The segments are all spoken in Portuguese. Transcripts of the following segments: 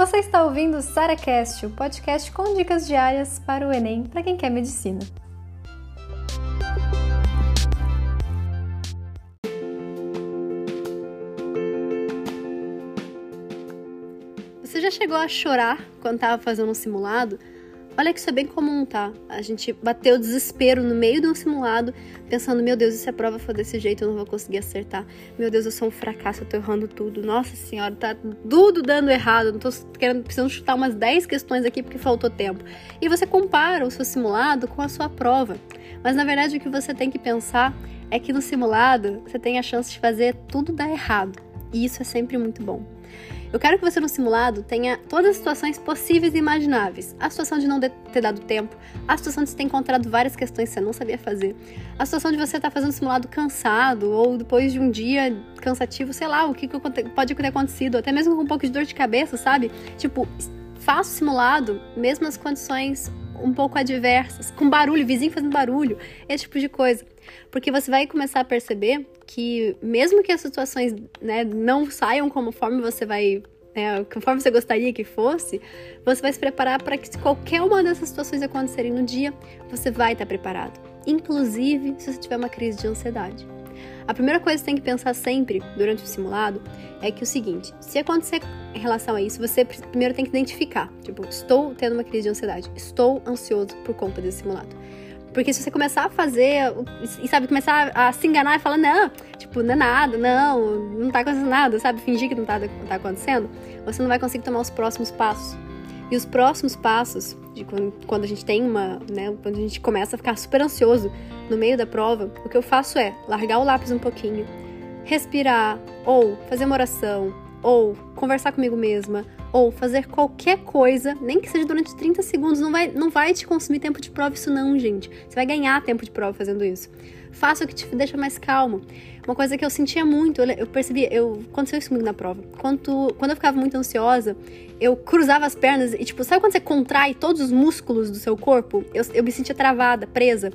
Você está ouvindo o SaraCast, o podcast com dicas diárias para o Enem para quem quer medicina. Você já chegou a chorar quando estava fazendo um simulado? Olha que isso é bem comum, tá? A gente bateu desespero no meio de um simulado, pensando, meu Deus, e se a prova for desse jeito, eu não vou conseguir acertar. Meu Deus, eu sou um fracasso, eu tô errando tudo. Nossa senhora, tá tudo dando errado. Não tô querendo, precisando chutar umas 10 questões aqui porque faltou tempo. E você compara o seu simulado com a sua prova. Mas na verdade o que você tem que pensar é que no simulado você tem a chance de fazer tudo dar errado. E isso é sempre muito bom. Eu quero que você no simulado tenha todas as situações possíveis e imagináveis. A situação de não ter dado tempo, a situação de você ter encontrado várias questões que você não sabia fazer, a situação de você estar fazendo o simulado cansado ou depois de um dia cansativo, sei lá, o que pode ter acontecido, até mesmo com um pouco de dor de cabeça, sabe? Tipo, faça o simulado, mesmo nas condições um pouco adversas, com barulho, vizinho fazendo barulho, esse tipo de coisa. Porque você vai começar a perceber que, mesmo que as situações né, não saiam conforme você vai. Né, conforme você gostaria que fosse, você vai se preparar para que, se qualquer uma dessas situações acontecerem no dia, você vai estar preparado. Inclusive se você tiver uma crise de ansiedade. A primeira coisa que você tem que pensar sempre durante o simulado é que o seguinte: se acontecer em relação a isso, você primeiro tem que identificar. Tipo, estou tendo uma crise de ansiedade, estou ansioso por conta desse simulado. Porque se você começar a fazer, e sabe, começar a se enganar e falar, não, tipo, não é nada, não, não tá acontecendo nada, sabe, fingir que não tá, não tá acontecendo, você não vai conseguir tomar os próximos passos. E os próximos passos, de quando, quando a gente tem uma, né, quando a gente começa a ficar super ansioso no meio da prova, o que eu faço é largar o lápis um pouquinho, respirar, ou fazer uma oração, ou conversar comigo mesma, ou fazer qualquer coisa, nem que seja durante 30 segundos, não vai, não vai te consumir tempo de prova isso não, gente. Você vai ganhar tempo de prova fazendo isso. Faça o que te deixa mais calmo. Uma coisa que eu sentia muito, eu percebi, eu aconteceu isso comigo na prova. Quando, quando eu ficava muito ansiosa, eu cruzava as pernas e tipo, sabe quando você contrai todos os músculos do seu corpo? Eu, eu me sentia travada, presa.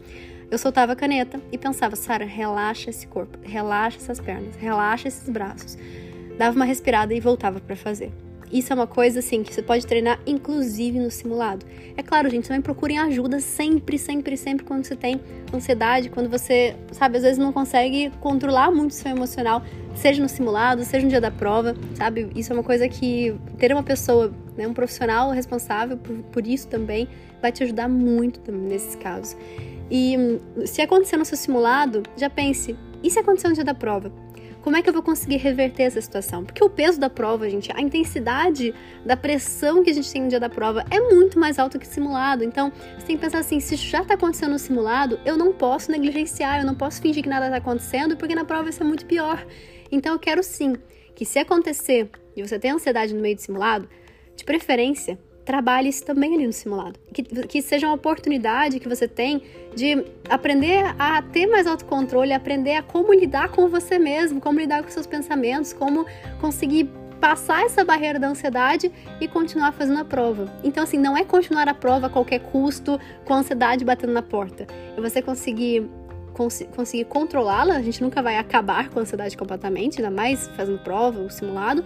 Eu soltava a caneta e pensava, Sara, relaxa esse corpo, relaxa essas pernas, relaxa esses braços. Dava uma respirada e voltava para fazer. Isso é uma coisa assim que você pode treinar inclusive no simulado. É claro, gente, também procurem ajuda sempre, sempre, sempre quando você tem ansiedade, quando você, sabe, às vezes não consegue controlar muito o seu emocional, seja no simulado, seja no dia da prova, sabe? Isso é uma coisa que ter uma pessoa, né, um profissional responsável por, por isso também vai te ajudar muito também nesses casos. E hum, se acontecer no seu simulado, já pense, e se acontecer no dia da prova? Como é que eu vou conseguir reverter essa situação? Porque o peso da prova, gente, a intensidade da pressão que a gente tem no dia da prova é muito mais alto que simulado. Então, você tem que pensar assim: se já está acontecendo no simulado, eu não posso negligenciar, eu não posso fingir que nada está acontecendo, porque na prova vai ser muito pior. Então, eu quero sim que, se acontecer e você tem ansiedade no meio do simulado, de preferência, trabalhe isso também ali no simulado. Que, que seja uma oportunidade que você tem de aprender a ter mais autocontrole, aprender a como lidar com você mesmo, como lidar com seus pensamentos, como conseguir passar essa barreira da ansiedade e continuar fazendo a prova. Então, assim, não é continuar a prova a qualquer custo, com a ansiedade batendo na porta. É você conseguir cons conseguir controlá-la, a gente nunca vai acabar com a ansiedade completamente, ainda mais fazendo prova ou simulado,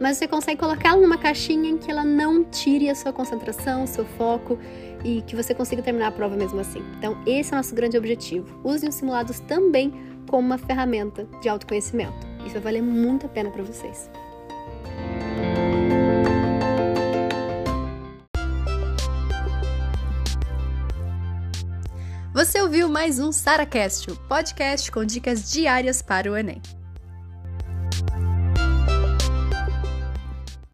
mas você consegue colocá-la numa caixinha em que ela não tire a sua concentração, o seu foco e que você consiga terminar a prova mesmo assim. Então, esse é o nosso grande objetivo. Use os simulados também como uma ferramenta de autoconhecimento. Isso vai valer muito a pena para vocês. Você ouviu mais um SaraCast, podcast com dicas diárias para o Enem.